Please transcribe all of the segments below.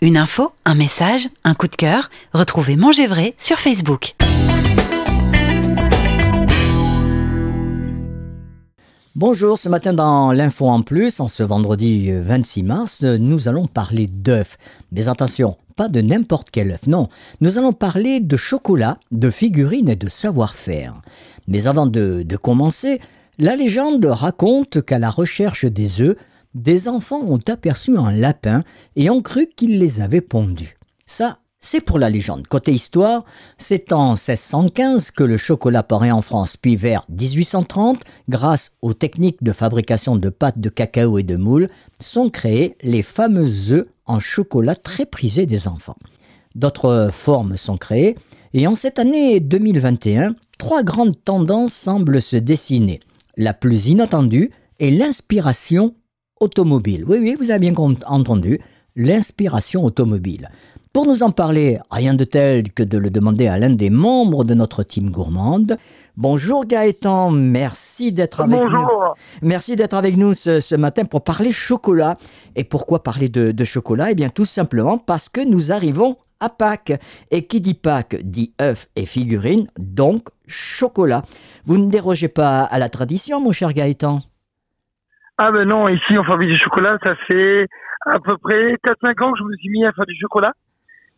Une info, un message, un coup de cœur, retrouvez Manger Vrai sur Facebook. Bonjour, ce matin dans l'info en plus, en ce vendredi 26 mars, nous allons parler d'œufs. Mais attention, pas de n'importe quel œuf, non. Nous allons parler de chocolat, de figurines et de savoir-faire. Mais avant de, de commencer, la légende raconte qu'à la recherche des œufs, des enfants ont aperçu un lapin et ont cru qu'il les avait pondus. Ça, c'est pour la légende. Côté histoire, c'est en 1615 que le chocolat paraît en France, puis vers 1830, grâce aux techniques de fabrication de pâtes de cacao et de moules, sont créés les fameux œufs en chocolat très prisés des enfants. D'autres formes sont créées, et en cette année 2021, trois grandes tendances semblent se dessiner. La plus inattendue est l'inspiration automobile. Oui, oui, vous avez bien entendu, l'inspiration automobile. Pour nous en parler, rien de tel que de le demander à l'un des membres de notre team gourmande. Bonjour Gaëtan, merci d'être avec Bonjour. nous. Merci d'être avec nous ce, ce, matin pour parler chocolat. Et pourquoi parler de, de chocolat? Eh bien tout simplement parce que nous arrivons à Pâques. Et qui dit Pâques dit œufs et figurines, donc chocolat. Vous ne dérogez pas à la tradition, mon cher Gaëtan Ah ben non, ici on fabrique du chocolat, ça fait à peu près 4-5 ans que je me suis mis à faire du chocolat.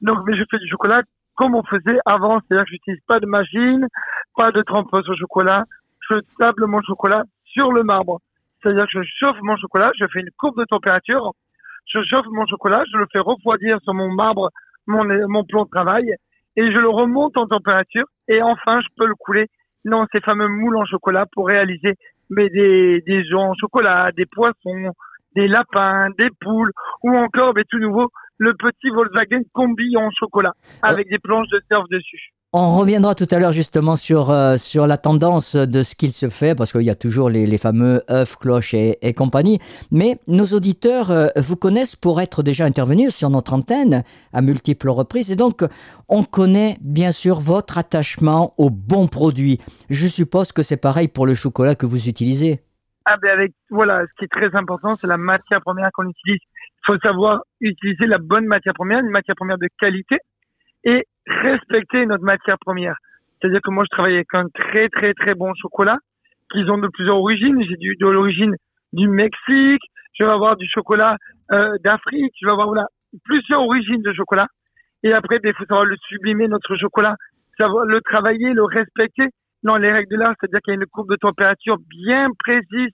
Donc mais je fais du chocolat comme on faisait avant, c'est-à-dire que j'utilise pas de machine, pas de trempeuse au chocolat, je table mon chocolat sur le marbre. C'est-à-dire que je chauffe mon chocolat, je fais une courbe de température, je chauffe mon chocolat, je le fais refroidir sur mon marbre, mon, mon plan de travail, et je le remonte en température, et enfin je peux le couler dans ces fameux moules en chocolat pour réaliser mais des, des œufs en chocolat, des poissons, des lapins, des poules, ou encore, mais tout nouveau, le petit Volkswagen combi en chocolat avec des planches de surf dessus. On reviendra tout à l'heure justement sur, euh, sur la tendance de ce qu'il se fait, parce qu'il y a toujours les, les fameux œufs, cloches et, et, compagnie. Mais nos auditeurs euh, vous connaissent pour être déjà intervenus sur notre antenne à multiples reprises. Et donc, on connaît bien sûr votre attachement aux bons produits. Je suppose que c'est pareil pour le chocolat que vous utilisez. Ah ben avec, voilà, ce qui est très important, c'est la matière première qu'on utilise. Il faut savoir utiliser la bonne matière première, une matière première de qualité et respecter notre matière première. C'est-à-dire que moi, je travaille avec un très, très, très bon chocolat qu'ils ont de plusieurs origines. J'ai du, de l'origine du Mexique, je vais avoir du chocolat euh, d'Afrique, je vais avoir voilà, plusieurs origines de chocolat. Et après, il faut savoir le sublimer, notre chocolat, savoir le travailler, le respecter dans les règles de l'art, c'est-à-dire qu'il y a une courbe de température bien précise.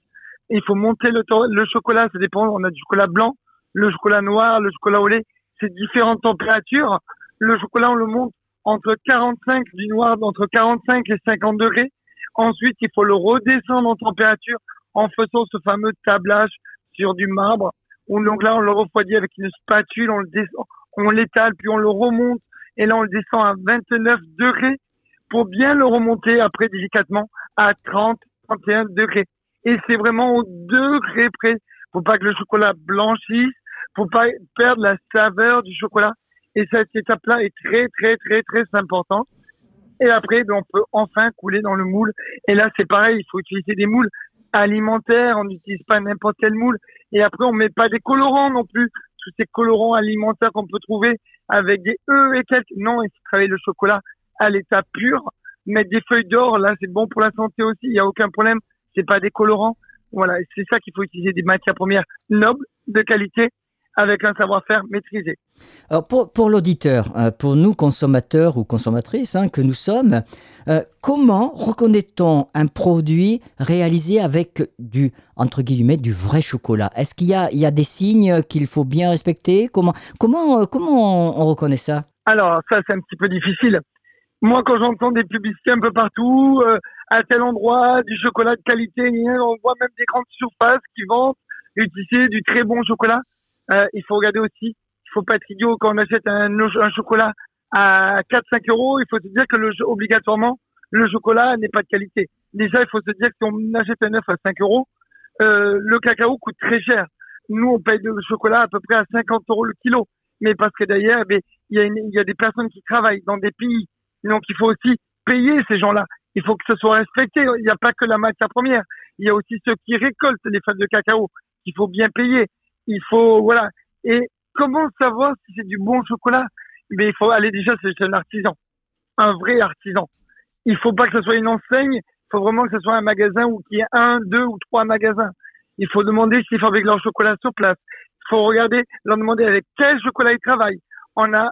Il faut monter le, le chocolat, ça dépend, on a du chocolat blanc, le chocolat noir, le chocolat au lait, c'est différentes températures. Le chocolat, on le monte entre 45 du noir, entre 45 et 50 degrés. Ensuite, il faut le redescendre en température en faisant ce fameux tablage sur du marbre. Donc là, on le refroidit avec une spatule, on le descend, on l'étale, puis on le remonte. Et là, on le descend à 29 degrés pour bien le remonter après délicatement à 30, 31 degrés. Et c'est vraiment au degré près. Faut pas que le chocolat blanchisse, faut pas perdre la saveur du chocolat. Et cette étape-là est très, très, très, très importante. Et après, ben, on peut enfin couler dans le moule. Et là, c'est pareil, il faut utiliser des moules alimentaires. On n'utilise pas n'importe quel moule. Et après, on met pas des colorants non plus. Tous ces colorants alimentaires qu'on peut trouver avec des œufs et quelques. Non, il faut travailler le chocolat à l'état pur. Mettre des feuilles d'or, là, c'est bon pour la santé aussi. Il n'y a aucun problème. C'est pas des colorants. Voilà. C'est ça qu'il faut utiliser des matières premières nobles, de qualité, avec un savoir-faire maîtrisé. Alors pour, pour l'auditeur, euh, pour nous consommateurs ou consommatrices hein, que nous sommes, euh, comment reconnaît-on un produit réalisé avec du entre guillemets du vrai chocolat? Est-ce qu'il y a, il y a des signes qu'il faut bien respecter? Comment comment euh, comment on, on reconnaît ça? Alors ça c'est un petit peu difficile. Moi quand j'entends des publicités un peu partout, euh, à tel endroit du chocolat de qualité, on voit même des grandes surfaces qui vendent utiliser du très bon chocolat. Euh, il faut regarder aussi, il faut pas être idiot quand on achète un, un chocolat à 4-5 euros, il faut se dire que le, obligatoirement le chocolat n'est pas de qualité. Déjà, il faut se dire que si on achète un œuf à 5 euros, euh, le cacao coûte très cher. Nous, on paye le chocolat à peu près à 50 euros le kilo. Mais parce que d'ailleurs, eh il y, a y a des personnes qui travaillent dans des pays. Donc, il faut aussi payer ces gens-là. Il faut que ce soit respecté. Il n'y a pas que la matière première. Il y a aussi ceux qui récoltent les feuilles de cacao qu'il faut bien payer il faut voilà et comment savoir si c'est du bon chocolat? Mais il faut aller déjà chez un artisan, un vrai artisan. Il faut pas que ce soit une enseigne, il faut vraiment que ce soit un magasin ou qu'il y ait un, deux ou trois magasins. Il faut demander s'ils fabriquent leur chocolat sur place. Il faut regarder, leur demander avec quel chocolat ils travaillent. On a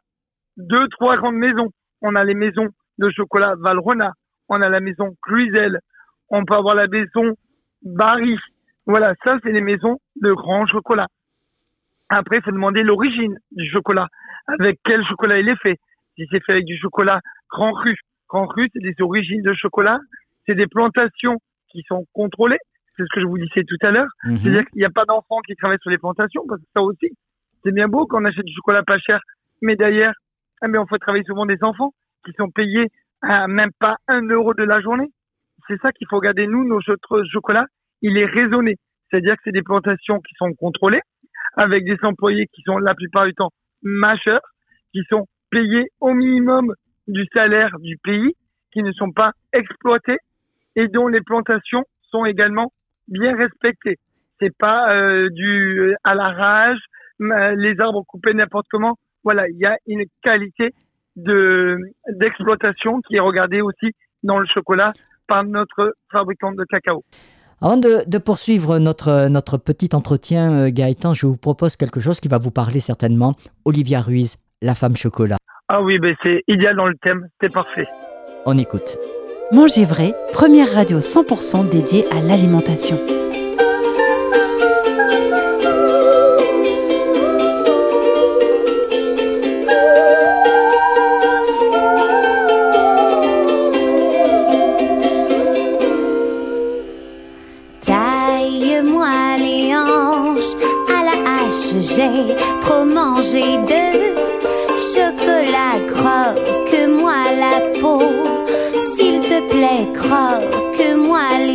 deux, trois grandes maisons. On a les maisons de chocolat Valrhona. On a la maison Cluizel. On peut avoir la maison Barry. Voilà, ça, c'est les maisons de grands chocolats. Après, il faut demander l'origine du chocolat. Avec quel chocolat il est fait. Si c'est fait avec du chocolat Grand Cru. Grand Cru, c'est des origines de chocolat. C'est des plantations qui sont contrôlées. C'est ce que je vous disais tout à l'heure. Mhm. C'est-à-dire qu'il n'y a pas d'enfants qui travaillent sur les plantations, parce que ça aussi, c'est bien beau qu'on achète du chocolat pas cher, mais derrière, eh bien, on fait travailler souvent des enfants qui sont payés à même pas un euro de la journée. C'est ça qu'il faut regarder. Nous, nos cho- chocolats, il est raisonné. C'est-à-dire que c'est des plantations qui sont contrôlées, avec des employés qui sont la plupart du temps majeurs, qui sont payés au minimum du salaire du pays, qui ne sont pas exploités et dont les plantations sont également bien respectées. C'est pas euh, du euh, à l'arrache, m- les arbres coupés n'importe comment. Voilà, il y a une qualité de d'exploitation qui est regardée aussi dans le chocolat par notre fabricant de cacao. Avant de, de poursuivre notre, notre petit entretien, euh, Gaëtan, je vous propose quelque chose qui va vous parler certainement. Olivia Ruiz, la femme chocolat. Ah oui, ben c'est idéal dans le thème, c'est parfait. On écoute. Manger vrai, première radio 100% dédiée à l'alimentation. Trop mangé de chocolat, croque-moi la peau. S'il te plaît, croque-moi les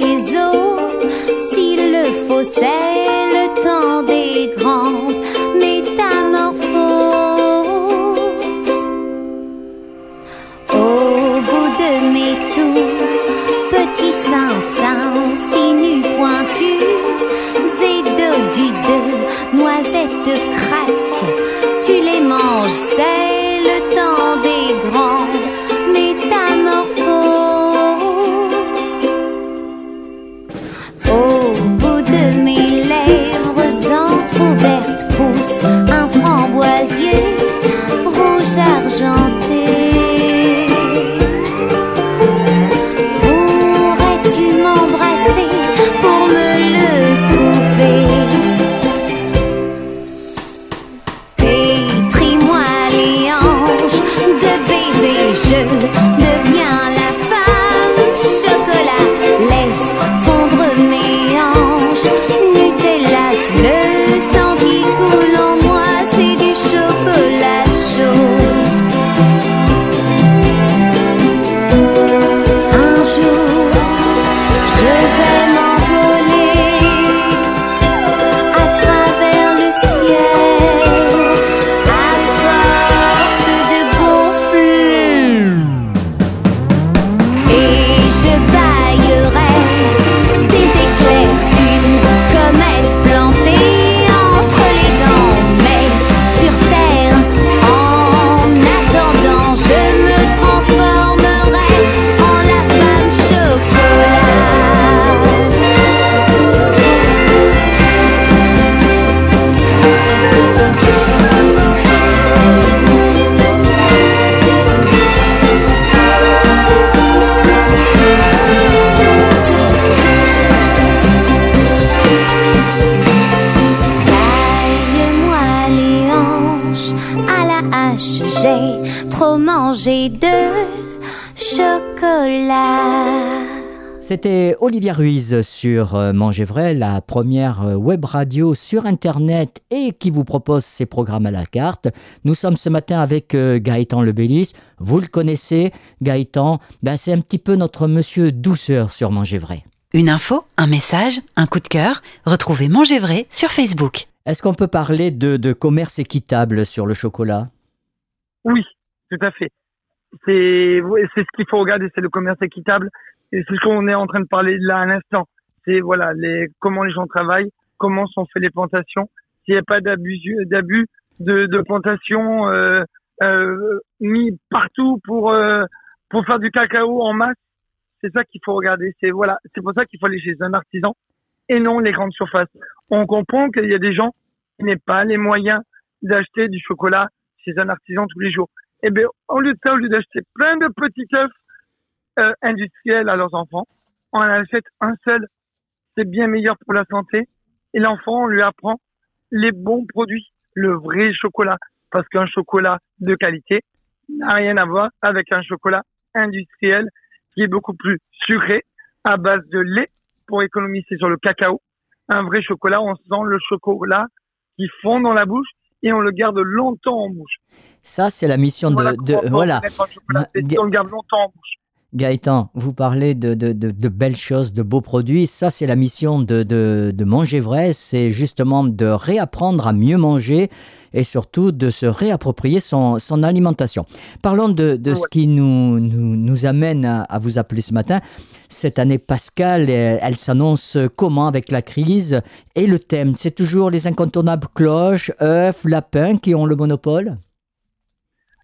C'était Olivia Ruiz sur euh, Manger Vrai, la première euh, web radio sur Internet et qui vous propose ses programmes à la carte. Nous sommes ce matin avec euh, Gaëtan Lebellis. Vous le connaissez, Gaëtan, ben, c'est un petit peu notre monsieur douceur sur Manger Vrai. Une info, un message, un coup de cœur, retrouvez Manger vrai sur Facebook. Est-ce qu'on peut parler de, de commerce équitable sur le chocolat? Oui, tout à fait. C'est ce qu'il faut regarder, c'est le commerce équitable. Et c'est ce qu'on est en train de parler là à l'instant. C'est voilà les comment les gens travaillent, comment sont faites les plantations. S'il n'y a pas d'abus, d'abus, de, de plantations euh, euh, mis partout pour euh, pour faire du cacao en masse. C'est ça qu'il faut regarder. C'est voilà, c'est pour ça qu'il faut aller chez un artisan et non les grandes surfaces. On comprend qu'il y a des gens qui n'ont pas les moyens d'acheter du chocolat chez un artisan tous les jours. Eh bien, au lieu de ça, au lieu d'acheter plein de petits œufs euh, à leurs enfants, on en achète un seul. C'est bien meilleur pour la santé. Et l'enfant, on lui apprend les bons produits, le vrai chocolat. Parce qu'un chocolat de qualité n'a rien à voir avec un chocolat industriel qui est beaucoup plus sucré, à base de lait pour économiser sur le cacao. Un vrai chocolat, on sent le chocolat qui fond dans la bouche et on le garde longtemps en bouche. Ça, c'est la mission de. de voilà. On le garde longtemps en bouche. Gaëtan, vous parlez de, de, de, belles choses, de beaux produits. Ça, c'est la mission de, Manger Vrai. C'est justement de réapprendre à mieux manger et surtout de se réapproprier son, son alimentation. Parlons de, ce qui nous, nous, nous amène à, à, vous appeler ce matin. Cette année pascale, elle, s'annonce comment avec la crise Et le thème, c'est toujours les incontournables cloches, œufs, lapins qui ont le monopole?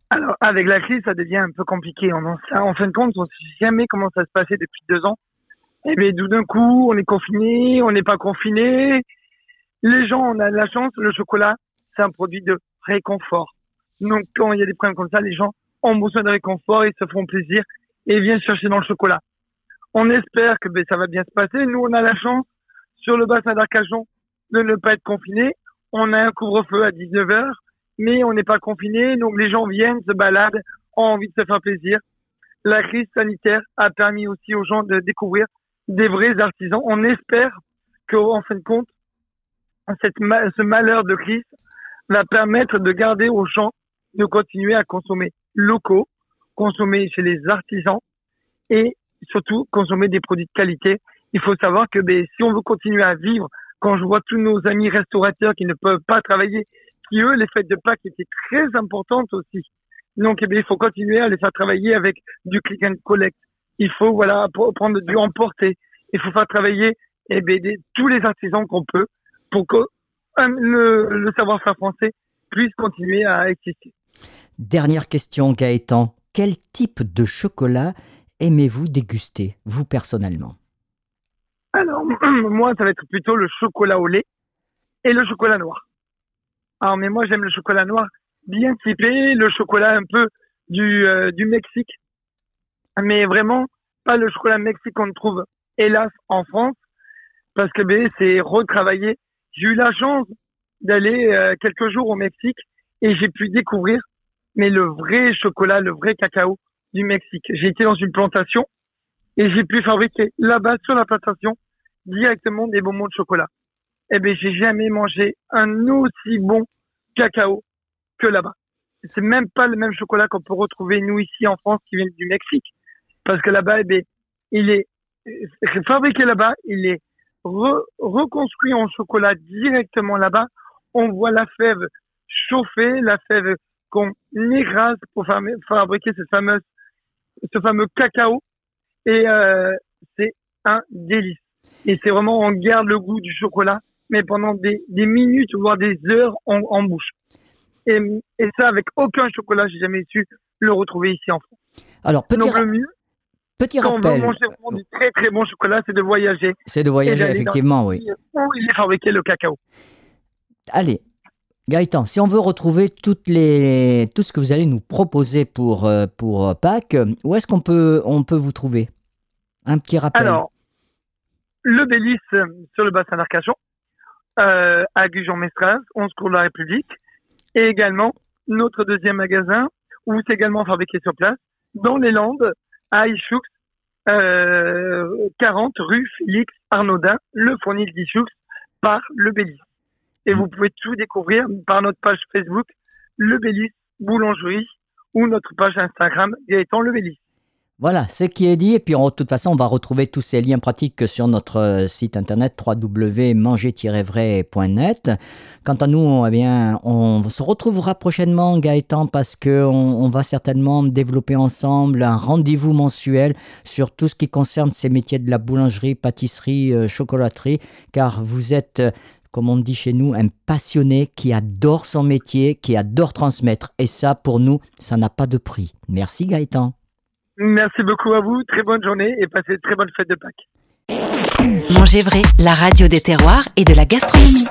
Alors, avec la crise, ça devient un peu compliqué. On en, fin de compte, on ne sait jamais comment ça se passait depuis deux ans. Et eh bien, tout d'un coup, on est confiné, on n'est pas confiné. Les gens, on a de la chance. Le chocolat, c'est un produit de réconfort. Donc, quand il y a des problèmes comme ça, les gens ont besoin de réconfort, ils se font plaisir et viennent chercher dans le chocolat. On espère que ben, ça va bien se passer. Nous, on a la chance, sur le bassin d'Arcajon, de ne pas être confiné. On a un couvre-feu à 19 heures mais on n'est pas confiné, donc les gens viennent, se baladent, ont envie de se faire plaisir. La crise sanitaire a permis aussi aux gens de découvrir des vrais artisans. On espère qu'en fin de compte, cette, ce malheur de crise va permettre de garder aux gens de continuer à consommer locaux, consommer chez les artisans et surtout consommer des produits de qualité. Il faut savoir que ben, si on veut continuer à vivre, quand je vois tous nos amis restaurateurs qui ne peuvent pas travailler, qui eux, les fêtes de Pâques étaient très importantes aussi. Donc, eh bien, il faut continuer à les faire travailler avec du click and collect. Il faut, voilà, prendre du emporter. Il faut faire travailler, eh bien, tous les artisans qu'on peut pour que le, le savoir-faire français puisse continuer à exister. Dernière question, Gaëtan. Quel type de chocolat aimez-vous déguster, vous personnellement? Alors, moi, ça va être plutôt le chocolat au lait et le chocolat noir. Alors, mais moi, j'aime le chocolat noir bien typé, le chocolat un peu du, euh, du Mexique, mais vraiment pas le chocolat Mexique qu'on trouve, hélas, en France, parce que ben, c'est retravaillé. J'ai eu la chance d'aller euh, quelques jours au Mexique et j'ai pu découvrir mais le vrai chocolat, le vrai cacao du Mexique. J'ai été dans une plantation et j'ai pu fabriquer là-bas sur la plantation directement des bonbons de chocolat eh ben j'ai jamais mangé un aussi bon cacao que là-bas. C'est même pas le même chocolat qu'on peut retrouver nous ici en France qui vient du Mexique, parce que là-bas, eh ben, il est fabriqué là-bas, il est reconstruit en chocolat directement là-bas. On voit la fève chauffer, la fève qu'on écrase pour fabriquer ce fameux, ce fameux cacao, et euh, c'est un délice. Et c'est vraiment, on garde le goût du chocolat mais pendant des, des minutes, voire des heures en, en bouche. Et, et, ça, avec aucun chocolat, j'ai jamais su le retrouver ici en France. Alors, petit, Donc, le mieux, petit quand rappel. on veut manger vraiment du très très bon chocolat, c'est de voyager. C'est de voyager, effectivement, oui. Où il est fabriqué le cacao. Allez, Gaëtan, si on veut retrouver toutes les, tout ce que vous allez nous proposer pour, euh, pour Pâques, où est-ce qu'on peut, on peut vous trouver? Un petit rappel. Alors, le Bélis sur le bassin d'Arcachon, euh, à Gujan-Mestras, 11 cours de la République, et également notre deuxième magasin où c'est également fabriqué sur place dans les Landes à Ichoux, euh, 40 rue Félix Arnaudin, le fournil d'Ichoux par Le Bélis. Et vous pouvez tout découvrir par notre page Facebook Le Bélis Boulangerie ou notre page Instagram Gaëtan Le Bélis. Voilà, ce qui est dit. Et puis, de toute façon, on va retrouver tous ces liens pratiques sur notre euh, site internet www.manger-vrai.net. Quant à nous, eh bien, on se retrouvera prochainement, Gaëtan, parce qu'on on va certainement développer ensemble un rendez-vous mensuel sur tout ce qui concerne ces métiers de la boulangerie, pâtisserie, euh, chocolaterie, car vous êtes comme on dit chez nous, un passionné qui adore son métier, qui adore transmettre. Et ça, pour nous, ça n'a pas de prix. Merci Gaëtan. Merci beaucoup à vous, très bonne journée et passez une très bonne fête de Pâques. Manger vrai, la radio des terroirs et de la gastronomie.